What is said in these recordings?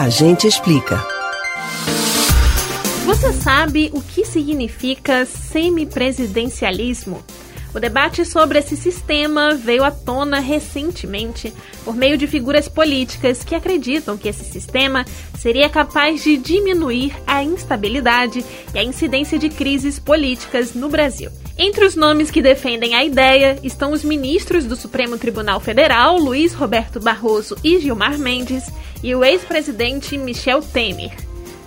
A gente explica. Você sabe o que significa semipresidencialismo? O debate sobre esse sistema veio à tona recentemente por meio de figuras políticas que acreditam que esse sistema seria capaz de diminuir a instabilidade e a incidência de crises políticas no Brasil. Entre os nomes que defendem a ideia estão os ministros do Supremo Tribunal Federal, Luiz Roberto Barroso e Gilmar Mendes, e o ex-presidente Michel Temer.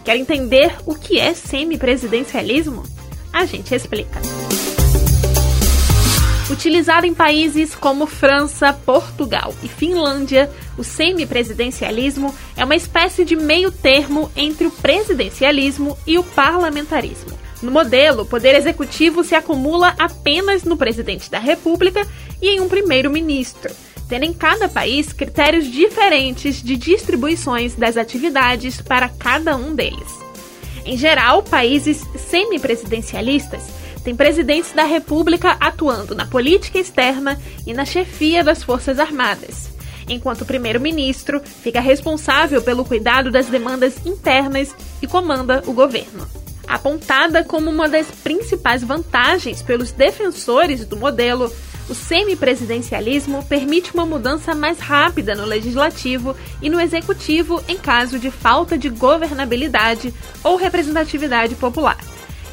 Quer entender o que é semipresidencialismo? A gente explica. Utilizado em países como França, Portugal e Finlândia, o semipresidencialismo é uma espécie de meio termo entre o presidencialismo e o parlamentarismo. No modelo, o poder executivo se acumula apenas no presidente da República e em um primeiro-ministro, tendo em cada país critérios diferentes de distribuições das atividades para cada um deles. Em geral, países semipresidencialistas tem presidentes da República atuando na política externa e na chefia das Forças Armadas, enquanto o primeiro-ministro fica responsável pelo cuidado das demandas internas e comanda o governo. Apontada como uma das principais vantagens pelos defensores do modelo, o semipresidencialismo permite uma mudança mais rápida no legislativo e no executivo em caso de falta de governabilidade ou representatividade popular.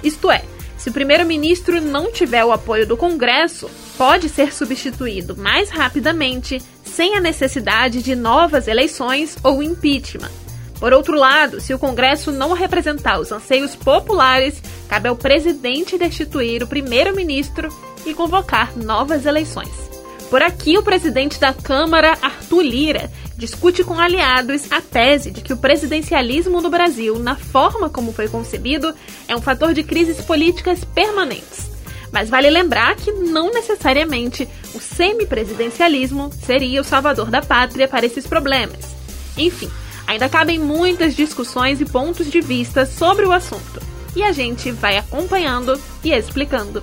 Isto é, se o primeiro-ministro não tiver o apoio do Congresso, pode ser substituído mais rapidamente, sem a necessidade de novas eleições ou impeachment. Por outro lado, se o Congresso não representar os anseios populares, cabe ao presidente destituir o primeiro-ministro e convocar novas eleições. Por aqui, o presidente da Câmara, Arthur Lira, discute com aliados a tese de que o presidencialismo no Brasil, na forma como foi concebido, é um fator de crises políticas permanentes. Mas vale lembrar que não necessariamente o semipresidencialismo seria o salvador da pátria para esses problemas. Enfim, ainda cabem muitas discussões e pontos de vista sobre o assunto. E a gente vai acompanhando e explicando.